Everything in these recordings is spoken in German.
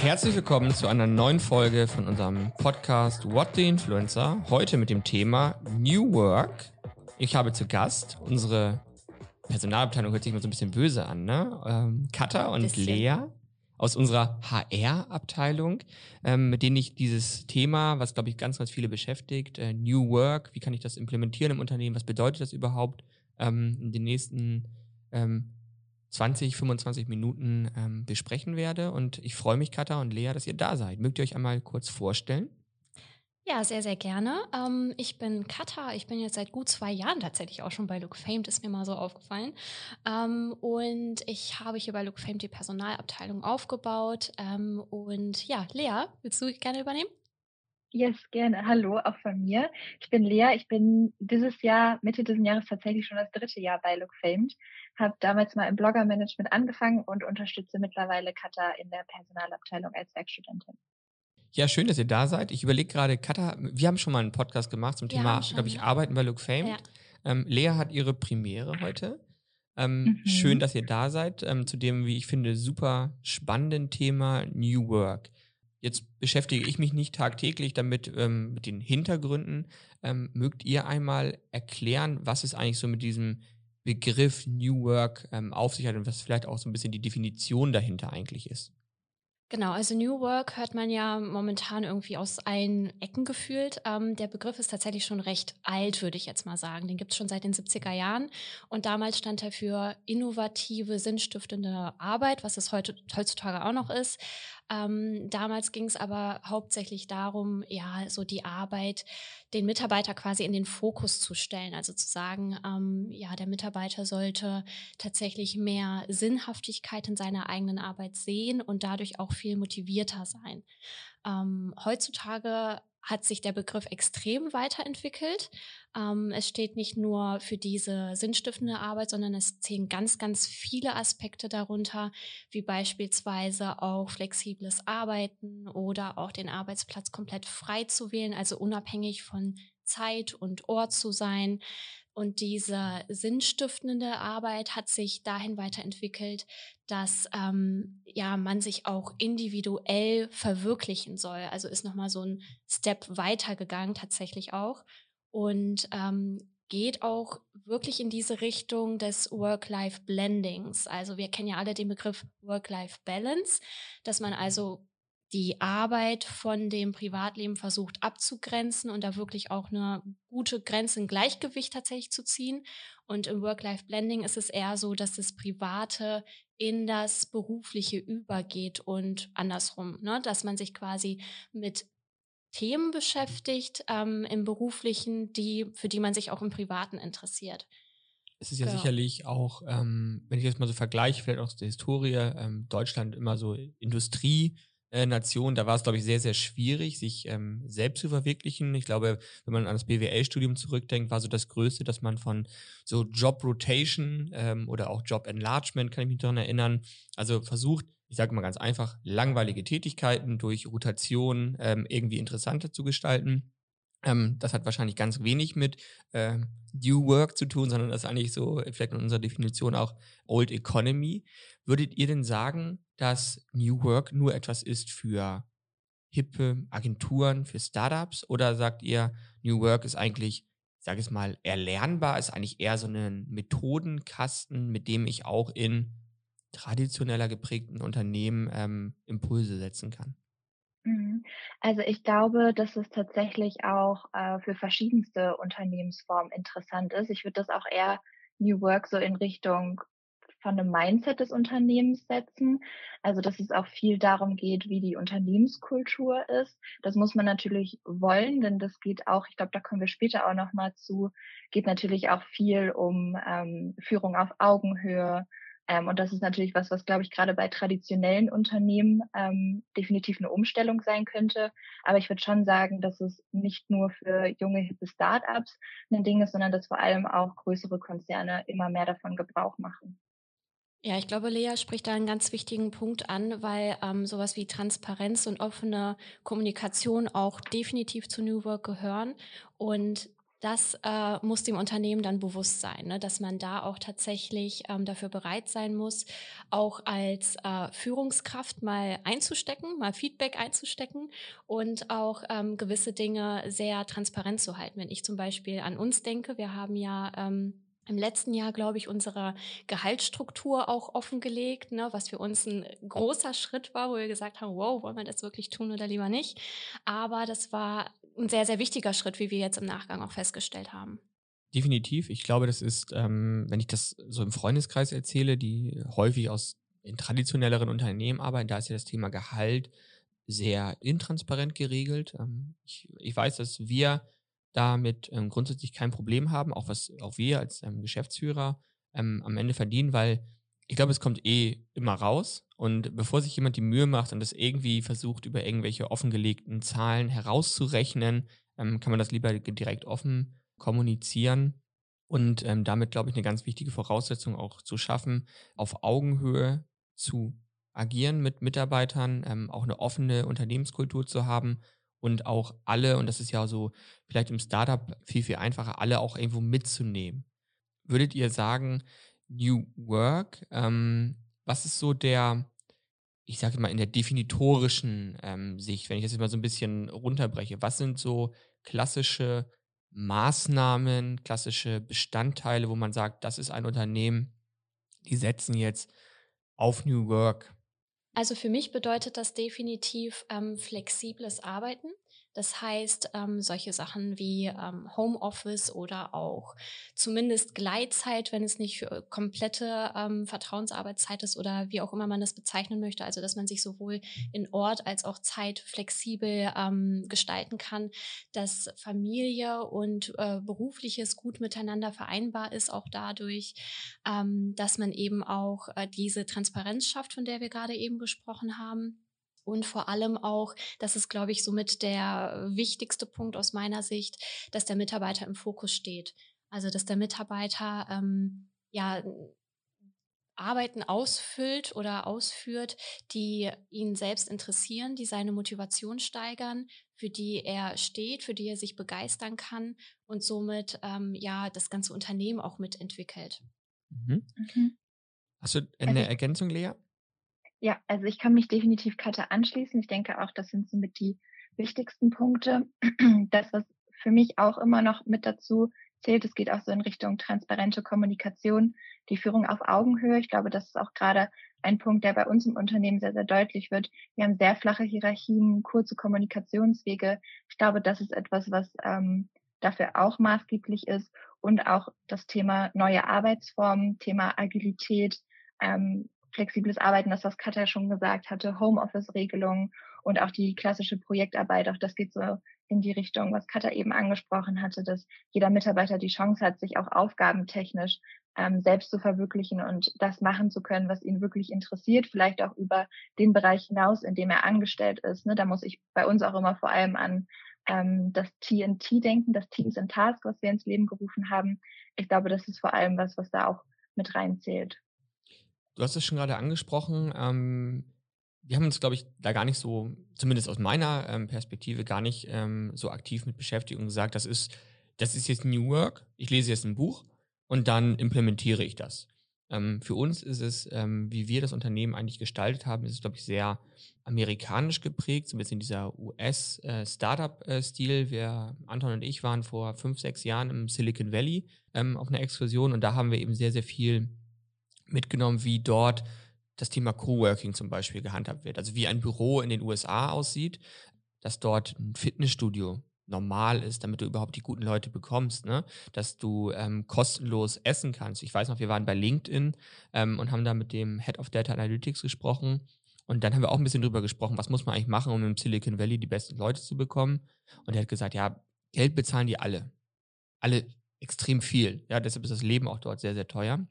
Herzlich willkommen zu einer neuen Folge von unserem Podcast What the Influencer. Heute mit dem Thema New Work. Ich habe zu Gast unsere Personalabteilung, hört sich immer so ein bisschen böse an, ne? Ähm, Katha und Bisschen. Lea aus unserer HR-Abteilung, ähm, mit denen ich dieses Thema, was glaube ich ganz, ganz viele beschäftigt, äh, New Work, wie kann ich das implementieren im Unternehmen, was bedeutet das überhaupt, ähm, in den nächsten ähm, 20, 25 Minuten ähm, besprechen werde. Und ich freue mich, Katha und Lea, dass ihr da seid. Mögt ihr euch einmal kurz vorstellen? Ja, sehr, sehr gerne. Ähm, ich bin Katha. Ich bin jetzt seit gut zwei Jahren tatsächlich auch schon bei Look Famed, ist mir mal so aufgefallen. Ähm, und ich habe hier bei Look Famed die Personalabteilung aufgebaut. Ähm, und ja, Lea, willst du gerne übernehmen? Yes, gerne. Hallo, auch von mir. Ich bin Lea. Ich bin dieses Jahr, Mitte dieses Jahres tatsächlich schon das dritte Jahr bei Look Famed. Habe damals mal im Blogger-Management angefangen und unterstütze mittlerweile Katha in der Personalabteilung als Werkstudentin. Ja, schön, dass ihr da seid. Ich überlege gerade, Katha, wir haben schon mal einen Podcast gemacht zum Wir Thema, glaube ich. Arbeiten bei Look Famed. Ja. Ähm, Lea hat ihre Premiere heute. Ähm, Mhm. Schön, dass ihr da seid, ähm, zu dem, wie ich finde, super spannenden Thema New Work. Jetzt beschäftige ich mich nicht tagtäglich damit, ähm, mit den Hintergründen. Ähm, mögt ihr einmal erklären, was es eigentlich so mit diesem Begriff New Work ähm, auf sich hat und was vielleicht auch so ein bisschen die Definition dahinter eigentlich ist? Genau, also New Work hört man ja momentan irgendwie aus allen Ecken gefühlt. Ähm, der Begriff ist tatsächlich schon recht alt, würde ich jetzt mal sagen. Den gibt es schon seit den 70er Jahren. Und damals stand er für innovative, sinnstiftende Arbeit, was es heute, heutzutage auch noch ist. Ähm, damals ging es aber hauptsächlich darum, ja, so die Arbeit, den Mitarbeiter quasi in den Fokus zu stellen. Also zu sagen, ähm, ja, der Mitarbeiter sollte tatsächlich mehr Sinnhaftigkeit in seiner eigenen Arbeit sehen und dadurch auch viel motivierter sein. Ähm, heutzutage hat sich der Begriff extrem weiterentwickelt. Ähm, es steht nicht nur für diese sinnstiftende Arbeit, sondern es zählen ganz, ganz viele Aspekte darunter, wie beispielsweise auch flexibles Arbeiten oder auch den Arbeitsplatz komplett frei zu wählen, also unabhängig von Zeit und Ort zu sein. Und diese sinnstiftende Arbeit hat sich dahin weiterentwickelt, dass ähm, ja man sich auch individuell verwirklichen soll. Also ist noch mal so ein Step weitergegangen tatsächlich auch und ähm, geht auch wirklich in diese Richtung des Work-Life-Blendings. Also wir kennen ja alle den Begriff Work-Life-Balance, dass man also die Arbeit von dem Privatleben versucht abzugrenzen und da wirklich auch eine gute Grenze, ein Gleichgewicht tatsächlich zu ziehen. Und im Work-Life-Blending ist es eher so, dass das Private in das Berufliche übergeht und andersrum, ne? dass man sich quasi mit Themen beschäftigt ähm, im Beruflichen, die, für die man sich auch im Privaten interessiert. Es ist ja Genau. sicherlich auch, ähm, wenn ich das mal so vergleiche, vielleicht auch aus der Historie, ähm, Deutschland immer so Industrienation, da war es, glaube ich, sehr, sehr schwierig, sich ähm, selbst zu verwirklichen. Ich glaube, wenn man an das BWL-Studium zurückdenkt, war so das Größte, dass man von so Job Rotation ähm, oder auch Job Enlargement, kann ich mich daran erinnern, also versucht, ich sage mal ganz einfach, langweilige Tätigkeiten durch Rotation ähm, irgendwie interessanter zu gestalten. Ähm, das hat wahrscheinlich ganz wenig mit äh, New Work zu tun, sondern das ist eigentlich so, vielleicht in unserer Definition auch Old Economy. Würdet ihr denn sagen, dass New Work nur etwas ist für hippe Agenturen, für Startups? Oder sagt ihr, New Work ist eigentlich, ich sage es mal, erlernbar, ist eigentlich eher so ein Methodenkasten, mit dem ich auch in traditioneller geprägten Unternehmen ähm, Impulse setzen kann? Mhm. Also ich glaube, dass es tatsächlich auch äh, für verschiedenste Unternehmensformen interessant ist. Ich würde das auch eher New Work so in Richtung von einem Mindset des Unternehmens setzen. Also dass es auch viel darum geht, wie die Unternehmenskultur ist. Das muss man natürlich wollen, denn das geht auch, ich glaube, da kommen wir später auch nochmal zu, geht natürlich auch viel um ähm, Führung auf Augenhöhe, ähm, und das ist natürlich was, was, glaube ich, gerade bei traditionellen Unternehmen ähm, definitiv eine Umstellung sein könnte. Aber ich würde schon sagen, dass es nicht nur für junge, hippe Startups ein Ding ist, sondern dass vor allem auch größere Konzerne immer mehr davon Gebrauch machen. Ja, ich glaube, Lea spricht da einen ganz wichtigen Punkt an, weil ähm, sowas wie Transparenz und offene Kommunikation auch definitiv zu New Work gehören. Und das äh, muss dem Unternehmen dann bewusst sein, ne? dass man da auch tatsächlich ähm, dafür bereit sein muss, auch als äh, Führungskraft mal einzustecken, mal Feedback einzustecken und auch ähm, gewisse Dinge sehr transparent zu halten. Wenn ich zum Beispiel an uns denke, wir haben ja ähm, im letzten Jahr, glaube ich, unsere Gehaltsstruktur auch offengelegt, ne, was für uns ein großer Schritt war, wo wir gesagt haben, wow, wollen wir das wirklich tun oder lieber nicht. Aber das war ein sehr, sehr wichtiger Schritt, wie wir jetzt im Nachgang auch festgestellt haben. Definitiv. Ich glaube, das ist, ähm, wenn ich das so im Freundeskreis erzähle, die häufig aus in traditionelleren Unternehmen arbeiten, da ist ja das Thema Gehalt sehr intransparent geregelt. Ähm, ich, ich weiß, dass wir damit ähm, grundsätzlich kein Problem haben, auch was auch wir als ähm, Geschäftsführer ähm, am Ende verdienen, weil ich glaube, es kommt eh immer raus. Und bevor sich jemand die Mühe macht und das irgendwie versucht, über irgendwelche offengelegten Zahlen herauszurechnen, ähm, kann man das lieber direkt offen kommunizieren. Und ähm, damit, glaube ich, eine ganz wichtige Voraussetzung auch zu schaffen, auf Augenhöhe zu agieren mit Mitarbeitern, ähm, auch eine offene Unternehmenskultur zu haben und auch alle, und das ist ja so vielleicht im Startup viel, viel einfacher, alle auch irgendwo mitzunehmen. Würdet ihr sagen, New Work, ähm, was ist so der, ich sage mal, in der definitorischen ähm, Sicht, wenn ich das jetzt mal so ein bisschen runterbreche, was sind so klassische Maßnahmen, klassische Bestandteile, wo man sagt, das ist ein Unternehmen, die setzen jetzt auf New Work also für mich bedeutet das definitiv ähm, flexibles Arbeiten. Das heißt, ähm, solche Sachen wie ähm, Homeoffice oder auch zumindest Gleitzeit, wenn es nicht komplette ähm, Vertrauensarbeitszeit ist oder wie auch immer man das bezeichnen möchte. Also, dass man sich sowohl in Ort als auch Zeit flexibel ähm, gestalten kann, dass Familie und äh, berufliches gut miteinander vereinbar ist, auch dadurch, ähm, dass man eben auch äh, diese Transparenz schafft, von der wir gerade eben gesprochen haben und vor allem auch, das ist, glaube ich, somit der wichtigste Punkt aus meiner Sicht, dass der Mitarbeiter im Fokus steht. Also, dass der Mitarbeiter ähm, ja Arbeiten ausfüllt oder ausführt, die ihn selbst interessieren, die seine Motivation steigern, für die er steht, für die er sich begeistern kann und somit ähm, ja das ganze Unternehmen auch mitentwickelt. Mhm. Mhm. Hast du eine also, Ergänzung, Lea? Ja, also ich kann mich definitiv Katja anschließen. Ich denke auch, das sind somit die wichtigsten Punkte. Das, was für mich auch immer noch mit dazu zählt, es geht auch so in Richtung transparente Kommunikation, die Führung auf Augenhöhe. Ich glaube, das ist auch gerade ein Punkt, der bei uns im Unternehmen sehr, sehr deutlich wird. Wir haben sehr flache Hierarchien, kurze Kommunikationswege. Ich glaube, das ist etwas, was ähm, dafür auch maßgeblich ist. Und auch das Thema neue Arbeitsformen, Thema Agilität, ähm, flexibles Arbeiten, das was Katja schon gesagt hatte, Homeoffice-Regelungen und auch die klassische Projektarbeit, auch das geht so in die Richtung, was Katja eben angesprochen hatte, dass jeder Mitarbeiter die Chance hat, sich auch aufgabentechnisch ähm, selbst zu verwirklichen und das machen zu können, was ihn wirklich interessiert, vielleicht auch über den Bereich hinaus, in dem er angestellt ist. Ne? Da muss ich bei uns auch immer vor allem an ähm, das TNT denken, das Teams in Task, was wir ins Leben gerufen haben. Ich glaube, das ist vor allem was, was da auch mit reinzählt. Du hast es schon gerade angesprochen. Ähm, wir haben uns, glaube ich, da gar nicht so, zumindest aus meiner ähm, Perspektive, gar nicht ähm, so aktiv mit beschäftigt und gesagt, das ist, das ist jetzt New Work. Ich lese jetzt ein Buch und dann implementiere ich das. Ähm, für uns ist es, ähm, wie wir das Unternehmen eigentlich gestaltet haben, ist es, glaube ich, sehr amerikanisch geprägt, so ein bisschen dieser US-Startup-Stil. Äh, wir, Anton und ich, waren vor fünf, sechs Jahren im Silicon Valley ähm, auf einer Exkursion und da haben wir eben sehr, sehr viel mitgenommen, wie dort das Thema Coworking zum Beispiel gehandhabt wird. Also wie ein Büro in den USA aussieht, dass dort ein Fitnessstudio normal ist, damit du überhaupt die guten Leute bekommst, ne? dass du ähm, kostenlos essen kannst. Ich weiß noch, wir waren bei LinkedIn ähm, und haben da mit dem Head of Data Analytics gesprochen und dann haben wir auch ein bisschen drüber gesprochen, was muss man eigentlich machen, um im Silicon Valley die besten Leute zu bekommen. Und er hat gesagt, ja, Geld bezahlen die alle. Alle extrem viel. Ja, deshalb ist das Leben auch dort sehr, sehr teuer.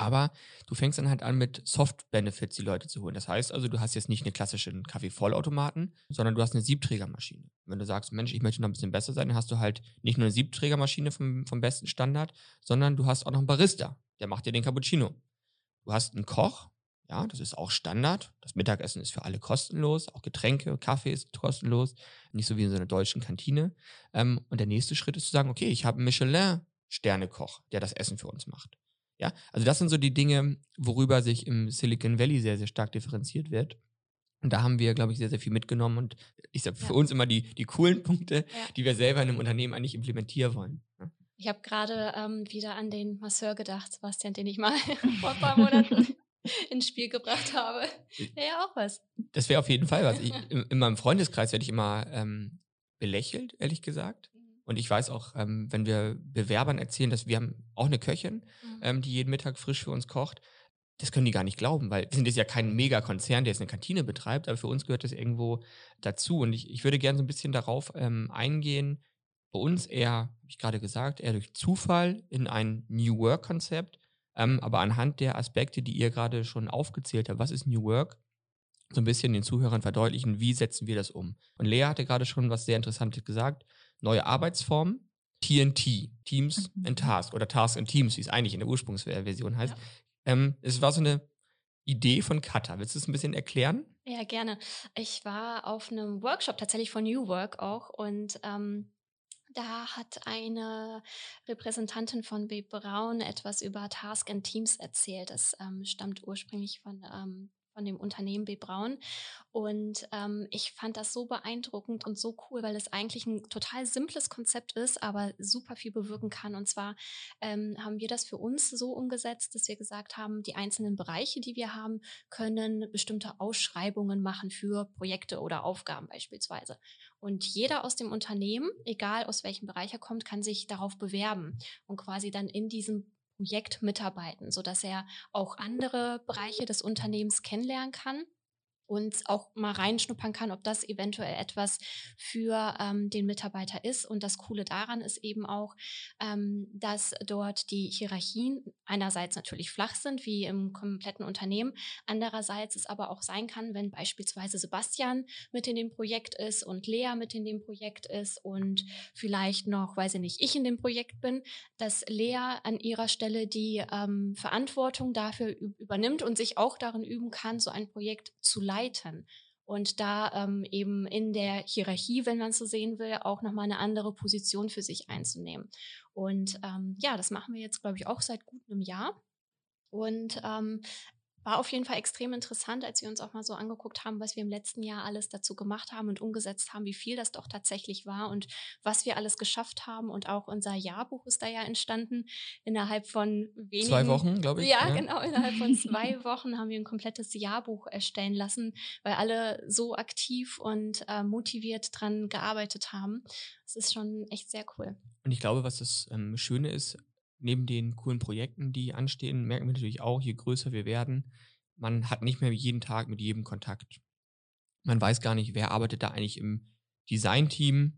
Aber du fängst dann halt an mit Soft-Benefits die Leute zu holen. Das heißt also, du hast jetzt nicht eine klassische Kaffee-Vollautomaten, sondern du hast eine Siebträgermaschine. Wenn du sagst, Mensch, ich möchte noch ein bisschen besser sein, dann hast du halt nicht nur eine Siebträgermaschine vom, vom besten Standard, sondern du hast auch noch einen Barista, der macht dir den Cappuccino. du hast einen Koch, ja, das ist auch Standard. Das Mittagessen ist für alle kostenlos, auch Getränke, Kaffee ist kostenlos, nicht so wie in so einer deutschen Kantine. Ähm, und der nächste Schritt ist zu sagen, okay, ich habe einen Michelin-Sternekoch, der das Essen für uns macht. Ja, also das sind so die Dinge, worüber sich im Silicon Valley sehr, sehr stark differenziert wird. Und da haben wir, glaube ich, sehr, sehr viel mitgenommen. Und ich sage für Ja. uns immer die, die coolen Punkte, Ja. die wir selber in einem Unternehmen eigentlich implementieren wollen. Ja. Ich habe gerade ähm, wieder an den Masseur gedacht, Sebastian, den ich mal vor ein paar Monaten ins Spiel gebracht habe. Wäre ja auch was. Das wäre auf jeden Fall was. Ich, in, in meinem Freundeskreis werde ich immer ähm, belächelt, ehrlich gesagt. Und ich weiß auch, ähm, wenn wir Bewerbern erzählen, dass wir haben auch eine Köchin, Mhm. ähm, die jeden Mittag frisch für uns kocht, das können die gar nicht glauben, weil wir sind jetzt ja kein Megakonzern, der jetzt eine Kantine betreibt, aber für uns gehört das irgendwo dazu. Und ich, ich würde gerne so ein bisschen darauf ähm, eingehen, bei uns eher, habe ich gerade gesagt, eher durch Zufall in ein New Work-Konzept, ähm, aber anhand der Aspekte, die ihr gerade schon aufgezählt habt, was ist New Work, so ein bisschen den Zuhörern verdeutlichen, wie setzen wir das um. Und Lea hatte gerade schon was sehr Interessantes gesagt, neue Arbeitsformen, TNT, Teams Mhm. and Task oder Task and Teams, wie es eigentlich in der Ursprungsversion heißt. Ja. Ähm, es war so eine Idee von Kata. Willst du es ein bisschen erklären? Ja, gerne. Ich war auf einem Workshop tatsächlich von New Work auch und ähm, da hat eine Repräsentantin von B. Braun etwas über Task and Teams erzählt. Das ähm, stammt ursprünglich von, ähm, von dem Unternehmen B. Braun. Und ähm, ich fand das so beeindruckend und so cool, weil es eigentlich ein total simples Konzept ist, aber super viel bewirken kann. Und zwar ähm, haben wir das für uns so umgesetzt, dass wir gesagt haben, die einzelnen Bereiche, die wir haben, können bestimmte Ausschreibungen machen für Projekte oder Aufgaben beispielsweise. Und jeder aus dem Unternehmen, egal aus welchem Bereich er kommt, kann sich darauf bewerben und quasi dann in diesem Projekt mitarbeiten, sodass er auch andere Bereiche des Unternehmens kennenlernen kann und auch mal reinschnuppern kann, ob das eventuell etwas für ähm, den Mitarbeiter ist. Und das Coole daran ist eben auch, ähm, dass dort die Hierarchien einerseits natürlich flach sind, wie im kompletten Unternehmen. Andererseits es aber auch sein kann, wenn beispielsweise Sebastian mit in dem Projekt ist und Lea mit in dem Projekt ist und vielleicht noch, weiß ich nicht, ich in dem Projekt bin, dass Lea an ihrer Stelle die ähm, Verantwortung dafür übernimmt und sich auch darin üben kann, so ein Projekt zu leiten. Und da ähm, eben in der Hierarchie, wenn man so sehen will, auch nochmal eine andere Position für sich einzunehmen. Und ähm, ja, das machen wir jetzt, glaube ich, auch seit gut einem Jahr. Und ähm, war auf jeden Fall extrem interessant, als wir uns auch mal so angeguckt haben, was wir im letzten Jahr alles dazu gemacht haben und umgesetzt haben, wie viel das doch tatsächlich war und was wir alles geschafft haben. Und auch unser Jahrbuch ist da ja entstanden innerhalb von wenigen Zwei Wochen, glaube ich. ja, genau. Innerhalb von zwei Wochen haben wir ein komplettes Jahrbuch erstellen lassen, weil alle so aktiv und äh, motiviert dran gearbeitet haben. Es ist schon echt sehr cool. Und ich glaube, was das ähm, Schöne ist, neben den coolen Projekten, die anstehen, merken wir natürlich auch, je größer wir werden, man hat nicht mehr jeden Tag mit jedem Kontakt. Man weiß gar nicht, wer arbeitet da eigentlich im Design-Team,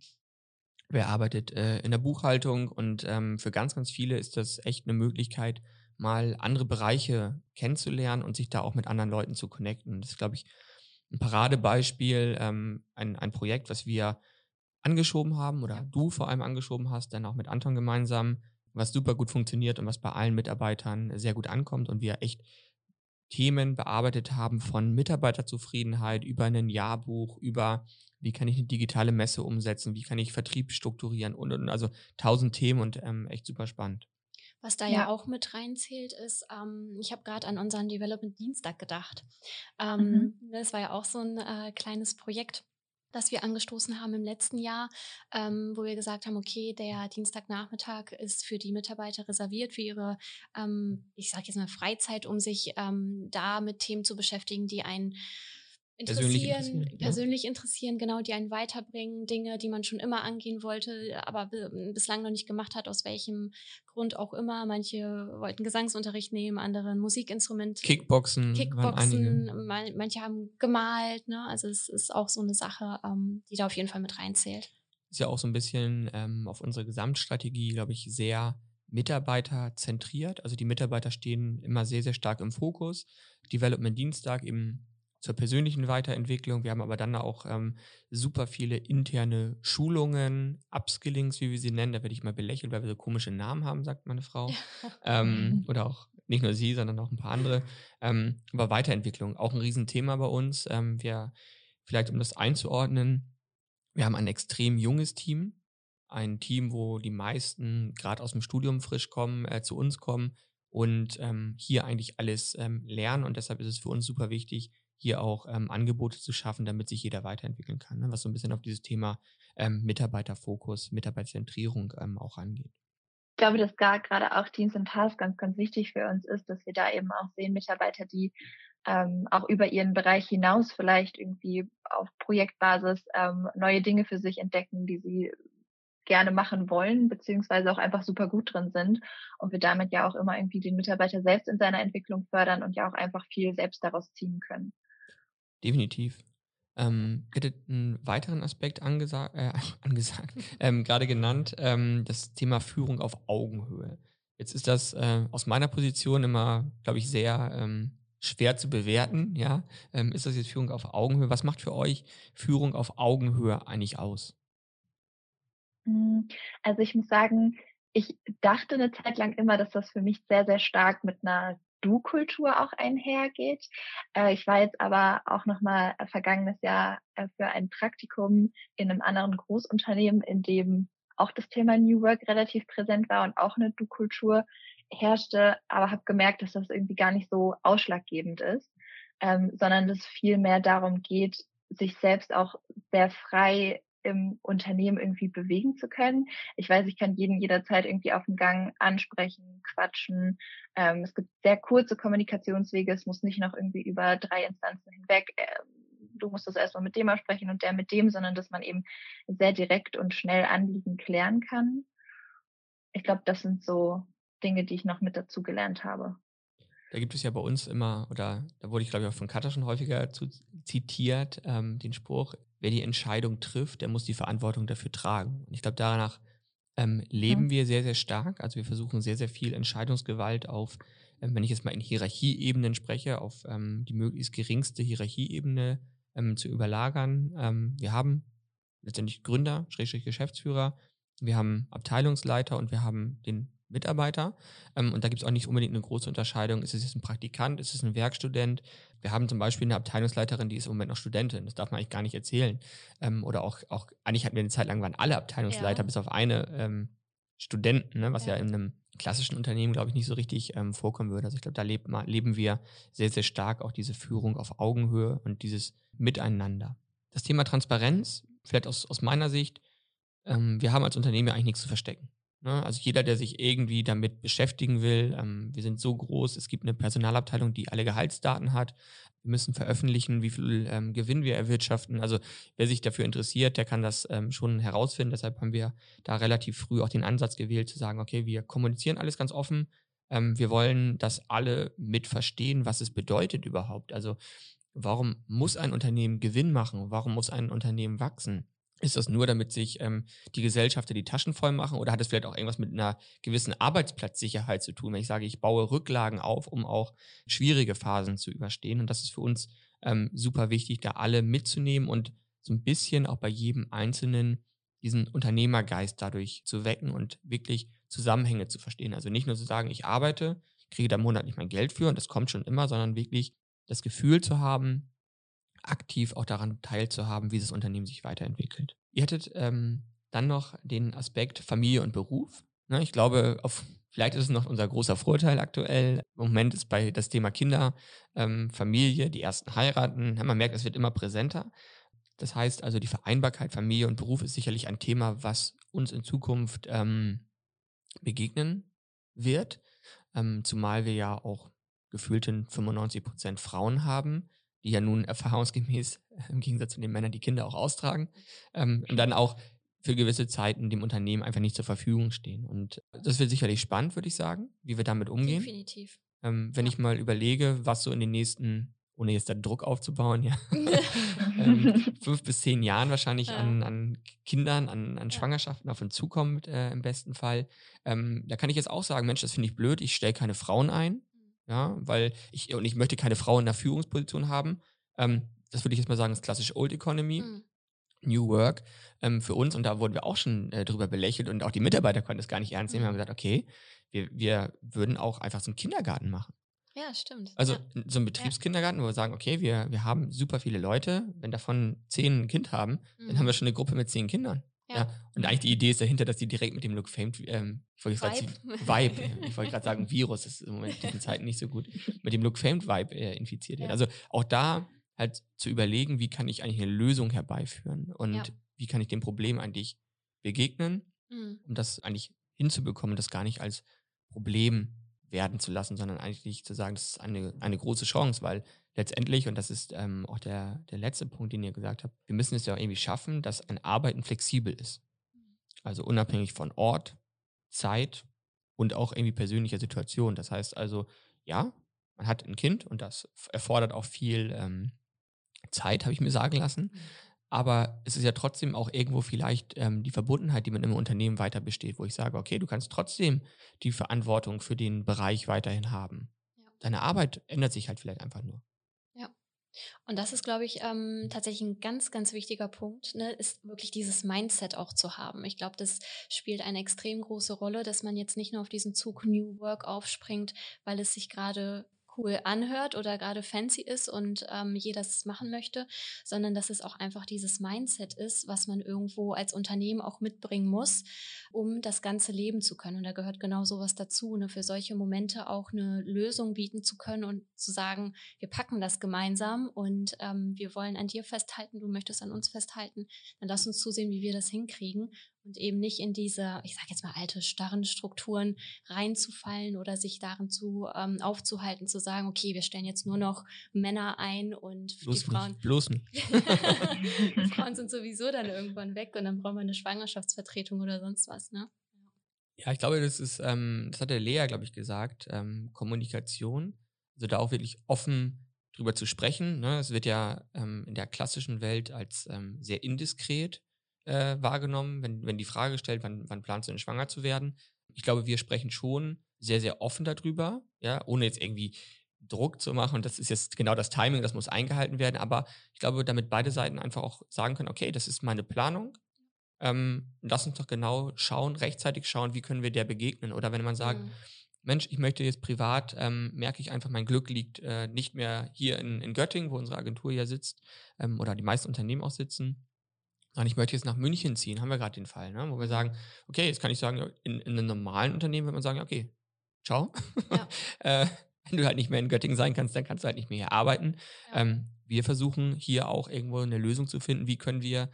wer arbeitet äh, in der Buchhaltung und ähm, für ganz, ganz viele ist das echt eine Möglichkeit, mal andere Bereiche kennenzulernen und sich da auch mit anderen Leuten zu connecten. Das ist, glaube ich, ein Paradebeispiel, ähm, ein, ein Projekt, was wir angeschoben haben oder du vor allem angeschoben hast, dann auch mit Anton gemeinsam, was super gut funktioniert und was bei allen Mitarbeitern sehr gut ankommt und wir echt Themen bearbeitet haben von Mitarbeiterzufriedenheit über ein Jahrbuch, über wie kann ich eine digitale Messe umsetzen, wie kann ich Vertrieb strukturieren und, und also tausend Themen und ähm, echt super spannend. Was da ja, Ja. auch mit reinzählt, ist, ähm, ich habe gerade an unseren Development Dienstag gedacht. Mhm. Ähm, Das war ja auch so ein äh, kleines Projekt, das wir angestoßen haben im letzten Jahr, ähm, wo wir gesagt haben, okay, der Dienstagnachmittag ist für die Mitarbeiter reserviert, für ihre, ähm, ich sage jetzt mal, Freizeit, um sich ähm, da mit Themen zu beschäftigen, die einen Persönlich interessieren, interessieren, ja. persönlich interessieren, genau, die einen weiterbringen, Dinge, die man schon immer angehen wollte, aber bi- bislang noch nicht gemacht hat, aus welchem Grund auch immer. Manche wollten Gesangsunterricht nehmen, andere ein Musikinstrument Kickboxen, Kickboxen, man, manche haben gemalt, ne? Also es ist auch so eine Sache, ähm, die da auf jeden Fall mit reinzählt. ist ja auch so ein bisschen ähm, auf unsere Gesamtstrategie, glaube ich, sehr mitarbeiterzentriert. Also die Mitarbeiter stehen immer sehr, sehr stark im Fokus. Development Dienstag eben zur persönlichen Weiterentwicklung. Wir haben aber dann auch ähm, super viele interne Schulungen, Upskillings, wie wir sie nennen. Da werde ich mal belächelt, weil wir so komische Namen haben, sagt meine Frau. Ähm, oder auch nicht nur Sie, sondern auch ein paar andere. Ähm, aber Weiterentwicklung, auch ein Riesenthema bei uns. Ähm, wir, vielleicht um das einzuordnen, wir haben ein extrem junges Team. Ein Team, wo die meisten gerade aus dem Studium frisch kommen, äh, zu uns kommen und ähm, hier eigentlich alles ähm, lernen. Und deshalb ist es für uns super wichtig, hier auch ähm, Angebote zu schaffen, damit sich jeder weiterentwickeln kann, ne? was so ein bisschen auf dieses Thema ähm, Mitarbeiterfokus, Mitarbeiterzentrierung ähm, auch angeht. Ich glaube, dass gerade auch Teams and Tasks ganz, ganz wichtig für uns ist, dass wir da eben auch sehen, Mitarbeiter, die ähm, auch über ihren Bereich hinaus vielleicht irgendwie auf Projektbasis ähm, neue Dinge für sich entdecken, die sie gerne machen wollen, beziehungsweise auch einfach super gut drin sind und wir damit ja auch immer irgendwie den Mitarbeiter selbst in seiner Entwicklung fördern und ja auch einfach viel selbst daraus ziehen können. Definitiv. Ähm, hätte einen weiteren Aspekt angesa äh, angesagt, ähm, gerade genannt, ähm, das Thema Führung auf Augenhöhe. Jetzt ist das äh, aus meiner Position immer, glaube ich, sehr ähm, schwer zu bewerten. Ja, ähm, ist das jetzt Führung auf Augenhöhe? Was macht für euch Führung auf Augenhöhe eigentlich aus? Hm, also ich muss sagen, ich dachte eine Zeit lang immer, dass das für mich sehr, sehr stark mit einer Du-Kultur auch einhergeht. Äh, ich war jetzt aber auch nochmal vergangenes Jahr äh, für ein Praktikum in einem anderen Großunternehmen, in dem auch das Thema New Work relativ präsent war und auch eine Du-Kultur herrschte, aber habe gemerkt, dass das irgendwie gar nicht so ausschlaggebend ist, ähm, sondern dass viel mehr darum geht, sich selbst auch sehr frei im Unternehmen irgendwie bewegen zu können. Ich weiß, ich kann jeden jederzeit irgendwie auf dem Gang ansprechen, quatschen. Ähm, es gibt sehr kurze Kommunikationswege. Es muss nicht noch irgendwie über drei Instanzen hinweg. Äh, du musst das erstmal mit dem mal sprechen und der mit dem, sondern dass man eben sehr direkt und schnell Anliegen klären kann. Ich glaube, das sind so Dinge, die ich noch mit dazu gelernt habe. Da gibt es ja bei uns immer, oder da wurde ich glaube ich auch von Katha schon häufiger zu, zitiert, ähm, den Spruch, wer die Entscheidung trifft, der muss die Verantwortung dafür tragen. Und ich glaube, danach ähm, leben mhm. wir sehr, sehr stark. Also wir versuchen sehr, sehr viel Entscheidungsgewalt auf, ähm, wenn ich jetzt mal in Hierarchieebenen spreche, auf ähm, die möglichst geringste Hierarchieebene ähm, zu überlagern. Ähm, wir haben letztendlich Gründer, Schrägstrich Geschäftsführer, wir haben Abteilungsleiter und wir haben den Mitarbeiter. Ähm, und da gibt es auch nicht unbedingt eine große Unterscheidung. Ist es jetzt ein Praktikant? Ist es ein Werkstudent? Wir haben zum Beispiel eine Abteilungsleiterin, die ist im Moment noch Studentin. Das darf man eigentlich gar nicht erzählen. Ähm, oder auch, auch, eigentlich hatten wir eine Zeit lang, waren alle Abteilungsleiter ja. bis auf eine ähm, Studenten, ne, was ja. ja. in einem klassischen Unternehmen, glaube ich, nicht so richtig ähm, vorkommen würde. Also ich glaube, da leb, leben wir sehr, sehr stark auch diese Führung auf Augenhöhe und dieses Miteinander. Das Thema Transparenz, vielleicht aus, aus meiner Sicht, ähm, wir haben als Unternehmen ja eigentlich nichts zu verstecken. Ne? Also jeder, der sich irgendwie damit beschäftigen will, ähm, wir sind so groß, es gibt eine Personalabteilung, die alle Gehaltsdaten hat. Wir müssen veröffentlichen, wie viel ähm, Gewinn wir erwirtschaften. Also wer sich dafür interessiert, der kann das ähm, schon herausfinden. Deshalb haben wir da relativ früh auch den Ansatz gewählt, zu sagen, okay, wir kommunizieren alles ganz offen. Wir wollen, dass alle mit verstehen, was es bedeutet überhaupt. Also warum muss ein Unternehmen Gewinn machen? Warum muss ein Unternehmen wachsen? Ist das nur, damit sich ähm, die Gesellschafter die Taschen voll machen oder hat es vielleicht auch irgendwas mit einer gewissen Arbeitsplatzsicherheit zu tun, wenn ich sage, ich baue Rücklagen auf, um auch schwierige Phasen zu überstehen? Und das ist für uns ähm, super wichtig, da alle mitzunehmen und so ein bisschen auch bei jedem Einzelnen diesen Unternehmergeist dadurch zu wecken und wirklich Zusammenhänge zu verstehen. Also nicht nur zu sagen, ich arbeite, kriege da monatlich mein Geld für und das kommt schon immer, sondern wirklich das Gefühl zu haben, aktiv auch daran teilzuhaben, wie das Unternehmen sich weiterentwickelt. Ihr hattet ähm, dann noch den Aspekt Familie und Beruf. Ne, ich glaube, auf, vielleicht ist es noch unser großer Vorteil aktuell. Im Moment ist bei das Thema Kinder, ähm, Familie, die ersten heiraten. Ja, man merkt, es wird immer präsenter. Das heißt also, die Vereinbarkeit Familie und Beruf ist sicherlich ein Thema, was uns in Zukunft ähm, begegnen wird. Ähm, zumal wir ja auch gefühlten 95 Prozent Frauen haben die ja nun erfahrungsgemäß im Gegensatz zu den Männern die Kinder auch austragen ähm, und dann auch für gewisse Zeiten dem Unternehmen einfach nicht zur Verfügung stehen. Und das wird sicherlich spannend, würde ich sagen, wie wir damit umgehen. Definitiv. Ähm, wenn ja. ich mal überlege, was so in den nächsten, ohne jetzt da Druck aufzubauen, ja, ähm, fünf bis zehn Jahren wahrscheinlich ja. an, an Kindern, an, an Schwangerschaften auf uns zukommt, äh, im besten Fall, ähm, da kann ich jetzt auch sagen, Mensch, das finde ich blöd, ich stelle keine Frauen ein ja, weil ich, und ich möchte keine Frau in der Führungsposition haben. Ähm, das würde ich jetzt mal sagen, ist klassisch Old Economy. Mhm. New Work ähm, für uns und da wurden wir auch schon äh, drüber belächelt und auch die Mitarbeiter konnten es gar nicht ernst nehmen. Wir haben mhm. gesagt, okay, wir, wir würden auch einfach so einen Kindergarten machen. Ja, stimmt. Also ja. so einen Betriebskindergarten, wo wir sagen, okay, wir, wir haben super viele Leute, wenn davon zehn ein Kind haben, dann Mhm. haben wir schon eine Gruppe mit zehn Kindern. Ja. Ja. Und eigentlich die Idee ist dahinter, dass die direkt mit dem Look Famed, ähm, ich wollte gerade Vibe. Ich wollte gerade sagen Virus, das ist im Moment in diesen Zeiten nicht so gut, mit dem Look Famed Vibe äh, infiziert werden. Ja. Also auch da halt zu überlegen, wie kann ich eigentlich eine Lösung herbeiführen und wie kann ich dem Problem eigentlich begegnen, Mhm. um das eigentlich hinzubekommen, das gar nicht als Problem werden zu lassen, sondern eigentlich zu sagen, das ist eine, eine große Chance, weil letztendlich, und das ist ähm, auch der, der letzte Punkt, den ihr gesagt habt, wir müssen es ja auch irgendwie schaffen, dass ein Arbeiten flexibel ist. Also unabhängig von Ort, Zeit und auch irgendwie persönlicher Situation. Das heißt also, ja, man hat ein Kind und das erfordert auch viel ähm, Zeit, habe ich mir sagen lassen. Mhm. Aber es ist ja trotzdem auch irgendwo vielleicht ähm, die Verbundenheit, die man im Unternehmen weiter besteht, wo ich sage, okay, du kannst trotzdem die Verantwortung für den Bereich weiterhin haben. Ja. Deine Arbeit ändert sich halt vielleicht einfach nur. Und das ist, glaube ich, ähm, tatsächlich ein ganz, ganz wichtiger Punkt, ne, ist wirklich dieses Mindset auch zu haben. Ich glaube, das spielt eine extrem große Rolle, dass man jetzt nicht nur auf diesen Zug New Work aufspringt, weil es sich gerade cool anhört oder gerade fancy ist und ähm, jeder es machen möchte, sondern dass es auch einfach dieses Mindset ist, was man irgendwo als Unternehmen auch mitbringen muss, um das Ganze leben zu können. Und da gehört genau sowas dazu, ne, für solche Momente auch eine Lösung bieten zu können und zu sagen, wir packen das gemeinsam und ähm, wir wollen an dir festhalten, du möchtest an uns festhalten, dann lass uns zusehen, wie wir das hinkriegen und eben nicht in diese, ich sage jetzt mal, alte, starren Strukturen reinzufallen oder sich darin zu ähm, aufzuhalten, zu sagen, okay, wir stellen jetzt nur noch Männer ein und Bloß die Frauen, nicht. Bloß nicht. die Frauen sind sowieso dann irgendwann weg und dann brauchen wir eine Schwangerschaftsvertretung oder sonst was, ne? Ja, ich glaube, das ist, ähm, das hat der Lea, glaube ich, gesagt, ähm, Kommunikation. Also da auch wirklich offen drüber zu sprechen. Ne? Es wird ja ähm, in der klassischen Welt als ähm, sehr indiskret äh, wahrgenommen, wenn, wenn die Frage stellt, wann, wann planst du denn schwanger zu werden. Ich glaube, wir sprechen schon sehr, sehr offen darüber, ja, ohne jetzt irgendwie Druck zu machen. Und das ist jetzt genau das Timing, das muss eingehalten werden. Aber ich glaube, damit beide Seiten einfach auch sagen können, okay, das ist meine Planung. Ähm, lass uns doch genau schauen, rechtzeitig schauen, wie können wir der begegnen. Oder wenn man sagt, Mhm. Mensch, ich möchte jetzt privat, ähm, merke ich einfach, mein Glück liegt äh, nicht mehr hier in, in Göttingen, wo unsere Agentur ja sitzt, ähm, oder die meisten Unternehmen auch sitzen, sondern ich möchte jetzt nach München ziehen, haben wir gerade den Fall, ne? wo wir sagen, okay, jetzt kann ich sagen, in, in einem normalen Unternehmen wird man sagen, okay, ciao. Ja. äh, wenn du halt nicht mehr in Göttingen sein kannst, dann kannst du halt nicht mehr hier arbeiten. Ja. Ähm, wir versuchen hier auch irgendwo eine Lösung zu finden, wie können wir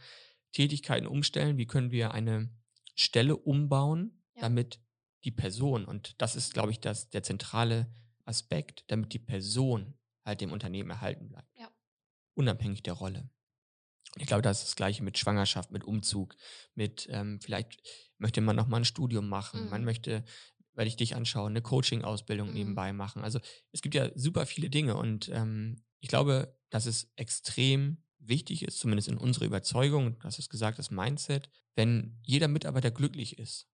Tätigkeiten umstellen, wie können wir eine Stelle umbauen, Ja. damit die Person, und das ist, glaube ich, das, der zentrale Aspekt, damit die Person halt dem Unternehmen erhalten bleibt. Unabhängig der Rolle. Ich glaube, das ist das Gleiche mit Schwangerschaft, mit Umzug, mit ähm, vielleicht möchte man nochmal ein Studium machen, man Mhm. möchte, weil ich dich anschaue, eine Coaching-Ausbildung Mhm. nebenbei machen. Also es gibt ja super viele Dinge und ähm, ich glaube, dass es extrem wichtig ist, zumindest in unserer Überzeugung, du hast es gesagt, das Mindset, wenn jeder Mitarbeiter glücklich ist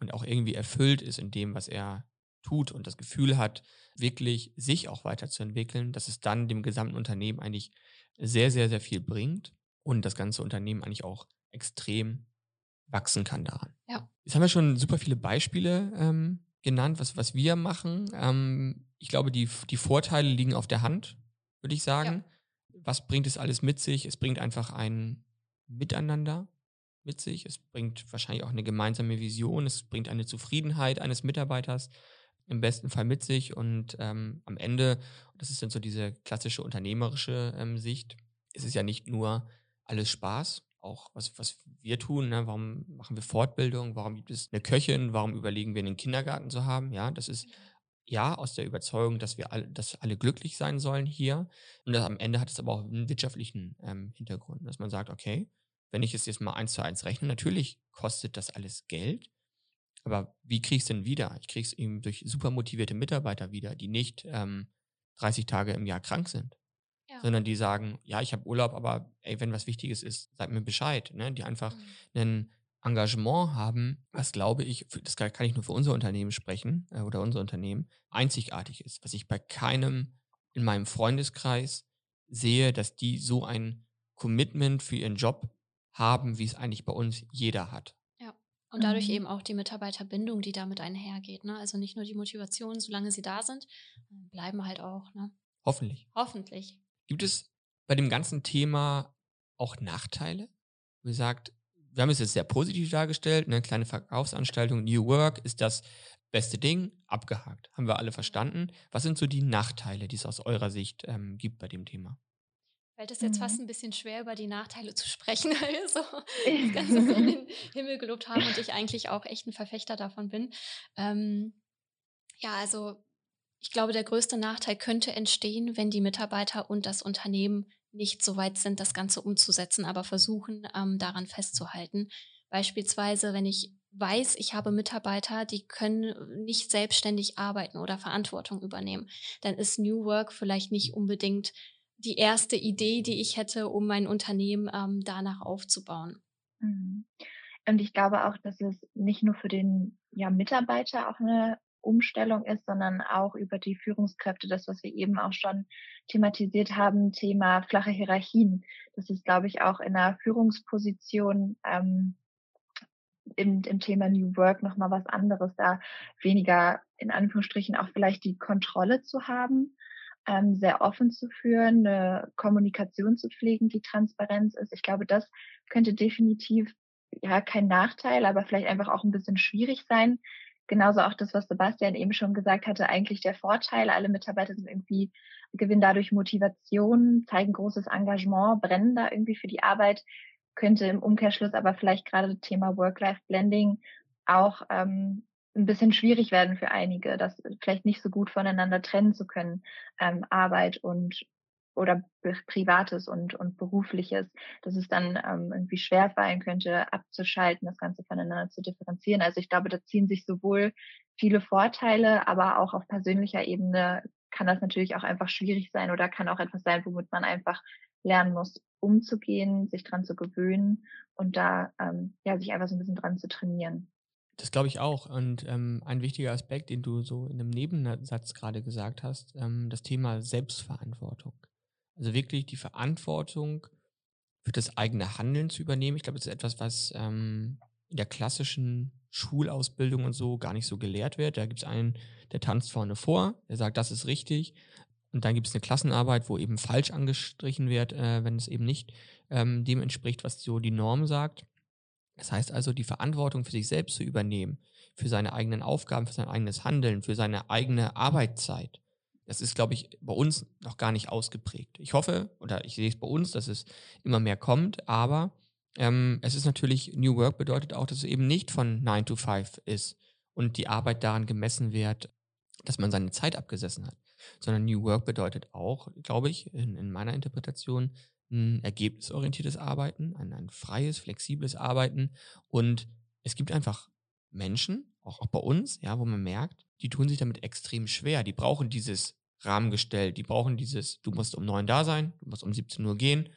und auch irgendwie erfüllt ist in dem, was er tut und das Gefühl hat, wirklich sich auch weiterzuentwickeln, dass es dann dem gesamten Unternehmen eigentlich sehr, sehr, sehr viel bringt und das ganze Unternehmen eigentlich auch extrem wachsen kann daran. Ja. Jetzt haben wir schon super viele Beispiele ähm, genannt, was, was wir machen. Ähm, ich glaube, die, die Vorteile liegen auf der Hand, würde ich sagen. Was bringt es alles mit sich? Es bringt einfach ein Miteinander mit sich. Es bringt wahrscheinlich auch eine gemeinsame Vision. Es bringt eine Zufriedenheit eines Mitarbeiters im besten Fall mit sich. Und ähm, am Ende, das ist dann so diese klassische unternehmerische ähm, Sicht, ist es ja nicht nur alles Spaß, auch was, was wir tun. Ne? Warum machen wir Fortbildung? Warum gibt es eine Köchin? Warum überlegen wir, einen Kindergarten zu haben? Ja, das ist ja aus der Überzeugung, dass wir alle, dass alle glücklich sein sollen hier. Und das, am Ende hat es aber auch einen wirtschaftlichen ähm, Hintergrund, dass man sagt, okay, wenn ich es jetzt mal eins zu eins rechne, natürlich kostet das alles Geld. Aber wie krieg ich es denn wieder? Ich kriege es eben durch super motivierte Mitarbeiter wieder, die nicht ähm, 30 Tage im Jahr krank sind, Ja. sondern die sagen, ja, ich habe Urlaub, aber ey, wenn was Wichtiges ist, sag mir Bescheid. Ne? Die einfach Mhm. ein Engagement haben, was glaube ich, das kann kann ich nur für unser Unternehmen sprechen äh, oder unser Unternehmen, einzigartig ist, was ich bei keinem in meinem Freundeskreis sehe, dass die so ein Commitment für ihren Job haben, wie es eigentlich bei uns jeder hat. Ja. Und dadurch Mhm. eben auch die Mitarbeiterbindung, die damit einhergeht. Ne? Also nicht nur die Motivation, solange sie da sind, bleiben halt auch. Ne? Hoffentlich. Hoffentlich. Gibt es bei dem ganzen Thema auch Nachteile? Wie gesagt, wir haben es jetzt sehr positiv dargestellt, eine kleine Verkaufsanstaltung, New Work ist das beste Ding, abgehakt. Haben wir alle verstanden. Was sind so die Nachteile, die es aus eurer Sicht ähm, gibt bei dem Thema? Fällt es jetzt Mhm. fast ein bisschen schwer, über die Nachteile zu sprechen, weil wir so das Ganze so in den Himmel gelobt haben und ich eigentlich auch echt ein Verfechter davon bin. Ähm, ja, also ich glaube, der größte Nachteil könnte entstehen, wenn die Mitarbeiter und das Unternehmen nicht so weit sind, das Ganze umzusetzen, aber versuchen, ähm, daran festzuhalten. Beispielsweise, wenn ich weiß, ich habe Mitarbeiter, die können nicht selbstständig arbeiten oder Verantwortung übernehmen, dann ist New Work vielleicht nicht unbedingt die erste Idee, die ich hätte, um mein Unternehmen ähm, danach aufzubauen. Mhm. Und ich glaube auch, dass es nicht nur für den ja, Mitarbeiter auch eine Umstellung ist, sondern auch über die Führungskräfte, das, was wir eben auch schon thematisiert haben, Thema flache Hierarchien. Das ist, glaube ich, auch in einer Führungsposition ähm, im, im Thema New Work nochmal was anderes, da weniger in Anführungsstrichen auch vielleicht die Kontrolle zu haben, ähm, sehr offen zu führen, eine Kommunikation zu pflegen, die Transparenz ist. Ich glaube, das könnte definitiv ja kein Nachteil, aber vielleicht einfach auch ein bisschen schwierig sein. Genauso auch das, was Sebastian eben schon gesagt hatte, eigentlich der Vorteil. Alle Mitarbeiter sind irgendwie, gewinnen dadurch Motivation, zeigen großes Engagement, brennen da irgendwie für die Arbeit, könnte im Umkehrschluss aber vielleicht gerade das Thema Work-Life-Blending auch ähm, ein bisschen schwierig werden für einige, das vielleicht nicht so gut voneinander trennen zu können, ähm, Arbeit und oder Privates und, und Berufliches, dass es dann ähm, irgendwie schwer fallen könnte, abzuschalten, das Ganze voneinander zu differenzieren. Also ich glaube, da ziehen sich sowohl viele Vorteile, aber auch auf persönlicher Ebene kann das natürlich auch einfach schwierig sein oder kann auch etwas sein, womit man einfach lernen muss, umzugehen, sich dran zu gewöhnen und da ähm, ja sich einfach so ein bisschen dran zu trainieren. Das glaube ich auch. Und ähm, ein wichtiger Aspekt, den du so in einem Nebensatz gerade gesagt hast, ähm, das Thema Selbstverantwortung. Also wirklich die Verantwortung für das eigene Handeln zu übernehmen. Ich glaube, das ist etwas, was ähm, in der klassischen Schulausbildung und so gar nicht so gelehrt wird. Da gibt es einen, der tanzt vorne vor, der sagt, das ist richtig. Und dann gibt es eine Klassenarbeit, wo eben falsch angestrichen wird, äh, wenn es eben nicht ähm, dem entspricht, was so die Norm sagt. Das heißt also, die Verantwortung für sich selbst zu übernehmen, für seine eigenen Aufgaben, für sein eigenes Handeln, für seine eigene Arbeitszeit. Das ist, glaube ich, bei uns noch gar nicht ausgeprägt. Ich hoffe, oder ich sehe es bei uns, dass es immer mehr kommt, aber ähm, es ist natürlich, New Work bedeutet auch, dass es eben nicht von 9 to 5 ist und die Arbeit daran gemessen wird, dass man seine Zeit abgesessen hat, sondern New Work bedeutet auch, glaube ich, in, in meiner Interpretation, ein ergebnisorientiertes Arbeiten, ein, ein freies, flexibles Arbeiten und es gibt einfach Menschen, auch, auch bei uns, ja, wo man merkt, die tun sich damit extrem schwer. Die brauchen dieses Rahmengestell, die brauchen dieses, du musst um neun da sein, du musst um 17 Uhr gehen,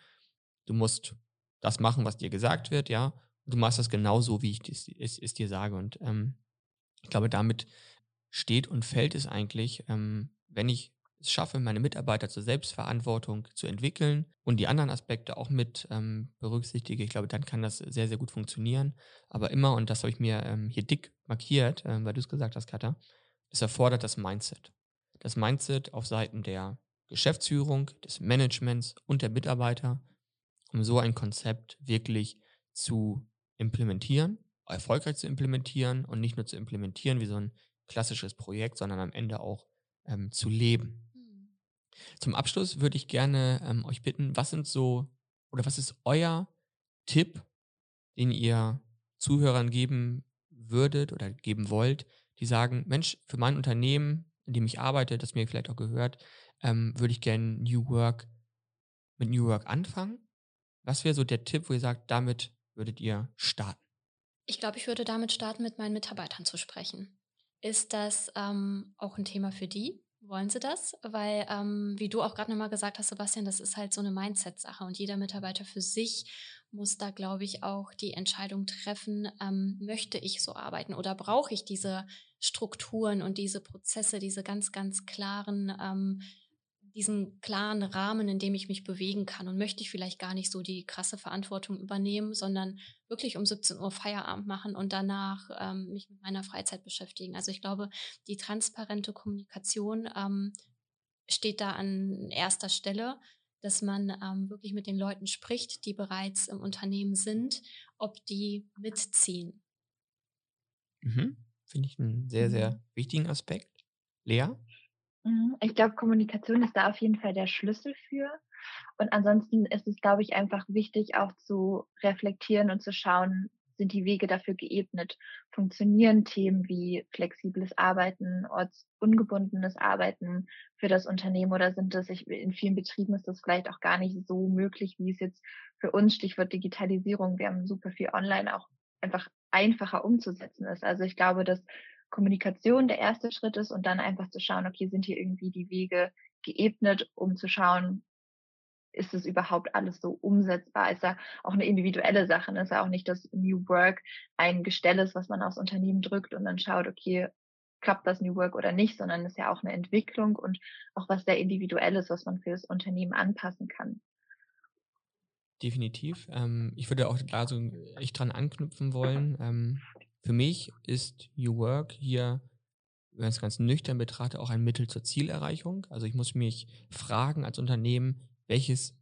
du musst das machen, was dir gesagt wird, ja, und du machst das genau so, wie ich es, es, es dir sage. Und ähm, ich glaube, damit steht und fällt es eigentlich, ähm, wenn ich es schaffe, meine Mitarbeiter zur Selbstverantwortung zu entwickeln und die anderen Aspekte auch mit ähm, berücksichtige, ich glaube, dann kann das sehr, sehr gut funktionieren. Aber immer, und das habe ich mir ähm, hier dick markiert, ähm, weil du es gesagt hast, Katha, es erfordert das Mindset. Das Mindset auf Seiten der Geschäftsführung, des Managements und der Mitarbeiter, um so ein Konzept wirklich zu implementieren, erfolgreich zu implementieren und nicht nur zu implementieren wie so ein klassisches Projekt, sondern am Ende auch ähm, zu leben. Hm. Zum Abschluss würde ich gerne ähm, euch bitten, was sind so oder was ist euer Tipp, den ihr Zuhörern geben würdet oder geben wollt, die sagen, Mensch, für mein Unternehmen, in dem ich arbeite, das mir vielleicht auch gehört, ähm, würde ich gerne New Work mit New Work anfangen. Was wäre so der Tipp, wo ihr sagt, damit würdet ihr starten? Ich glaube, ich würde damit starten, mit meinen Mitarbeitern zu sprechen. Ist das ähm, auch ein Thema für die? Wollen sie das? Weil, ähm, wie du auch gerade nochmal gesagt hast, Sebastian, das ist halt so eine Mindset-Sache und jeder Mitarbeiter für sich muss da, glaube ich, auch die Entscheidung treffen, ähm, möchte ich so arbeiten oder brauche ich diese Strukturen und diese Prozesse, diese ganz, ganz klaren ähm, diesen klaren Rahmen, in dem ich mich bewegen kann und möchte ich vielleicht gar nicht so die krasse Verantwortung übernehmen, sondern wirklich um 17 Uhr Feierabend machen und danach ähm, mich mit meiner Freizeit beschäftigen. Also ich glaube, die transparente Kommunikation ähm, steht da an erster Stelle, dass man ähm, wirklich mit den Leuten spricht, die bereits im Unternehmen sind, ob die mitziehen. Mhm. Finde ich einen sehr, sehr Mhm. wichtigen Aspekt. Lea? Mhm. Ich glaube, Kommunikation ist da auf jeden Fall der Schlüssel für. Und ansonsten ist es, glaube ich, einfach wichtig, auch zu reflektieren und zu schauen, sind die Wege dafür geebnet? Funktionieren Themen wie flexibles Arbeiten, ortsungebundenes Arbeiten für das Unternehmen oder sind das, ich, in vielen Betrieben ist das vielleicht auch gar nicht so möglich, wie es jetzt für uns, Stichwort Digitalisierung, wir haben super viel online auch einfach einfacher umzusetzen ist. Also ich glaube, dass Kommunikation der erste Schritt ist und dann einfach zu schauen, okay, sind hier irgendwie die Wege geebnet, um zu schauen, ist es überhaupt alles so umsetzbar? Ist ja auch eine individuelle Sache. Ne? Ist ja auch nicht, dass New Work ein Gestell ist, was man aufs Unternehmen drückt und dann schaut, okay, klappt das New Work oder nicht, sondern ist ja auch eine Entwicklung und auch was sehr individuelles, was man für das Unternehmen anpassen kann. Definitiv. Ähm, ich würde auch da so echt dran anknüpfen wollen. Ähm, für mich ist New Work hier, wenn man es ganz nüchtern betrachtet, auch ein Mittel zur Zielerreichung. Also ich muss mich fragen als Unternehmen, welches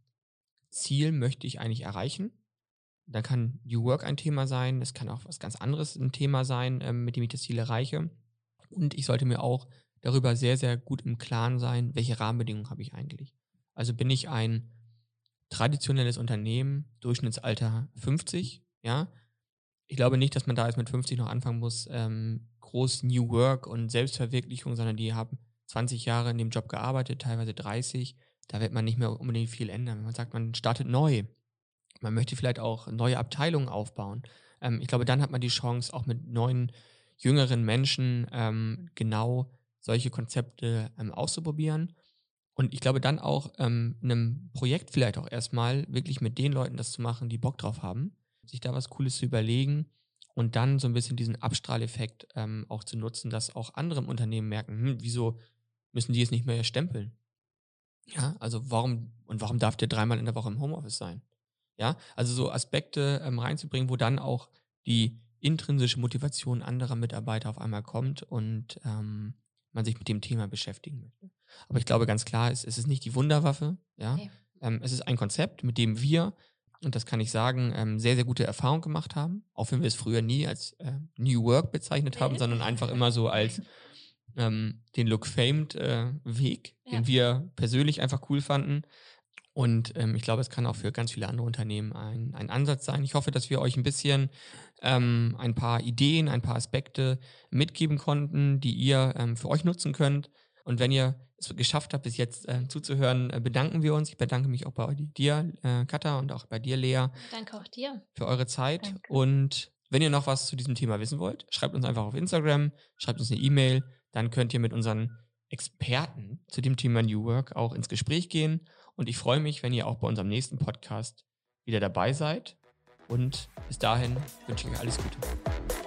Ziel möchte ich eigentlich erreichen? Da kann New Work ein Thema sein, es kann auch was ganz anderes ein Thema sein, ähm, mit dem ich das Ziel erreiche. Und ich sollte mir auch darüber sehr, sehr gut im Klaren sein, welche Rahmenbedingungen habe ich eigentlich. Also bin ich ein traditionelles Unternehmen, Durchschnittsalter 50, ja. Ich glaube nicht, dass man da jetzt mit 50 noch anfangen muss, ähm, groß New Work und Selbstverwirklichung, sondern die haben 20 Jahre in dem Job gearbeitet, teilweise 30. Da wird man nicht mehr unbedingt viel ändern. Wenn man sagt, man startet neu, man möchte vielleicht auch neue Abteilungen aufbauen. Ähm, ich glaube, dann hat man die Chance, auch mit neuen, jüngeren Menschen ähm, genau solche Konzepte ähm, auszuprobieren. Und ich glaube dann auch, ähm, einem Projekt vielleicht auch erstmal wirklich mit den Leuten das zu machen, die Bock drauf haben, sich da was Cooles zu überlegen und dann so ein bisschen diesen Abstrahleffekt ähm, auch zu nutzen, dass auch andere im Unternehmen merken, hm, wieso müssen die jetzt nicht mehr stempeln? Ja, also warum und warum darf der dreimal in der Woche im Homeoffice sein? Ja, also so Aspekte ähm, reinzubringen, wo dann auch die intrinsische Motivation anderer Mitarbeiter auf einmal kommt und ähm, man sich mit dem Thema beschäftigen möchte. Aber ich glaube ganz klar, es, es ist nicht die Wunderwaffe. Ja, Nee. ähm, es ist ein Konzept, mit dem wir und das kann ich sagen, ähm, sehr, sehr gute Erfahrungen gemacht haben. Auch wenn wir es früher nie als äh, New Work bezeichnet haben, sondern einfach immer so als ähm, den Look Famed äh, Weg, Ja. den wir persönlich einfach cool fanden. Und ähm, ich glaube, es kann auch für ganz viele andere Unternehmen ein, ein Ansatz sein. Ich hoffe, dass wir euch ein bisschen ähm, ein paar Ideen, ein paar Aspekte mitgeben konnten, die ihr ähm, für euch nutzen könnt. Und wenn ihr es geschafft habt, bis jetzt äh, zuzuhören, äh, bedanken wir uns. Ich bedanke mich auch bei dir, äh, Katha, und auch bei dir, Lea, Danke auch dir. für eure Zeit. Danke. Und wenn ihr noch was zu diesem Thema wissen wollt, schreibt uns einfach auf Instagram, schreibt uns eine E-Mail. Dann könnt ihr mit unseren Experten zu dem Thema New Work auch ins Gespräch gehen. Und ich freue mich, wenn ihr auch bei unserem nächsten Podcast wieder dabei seid. Und bis dahin wünsche ich euch alles Gute.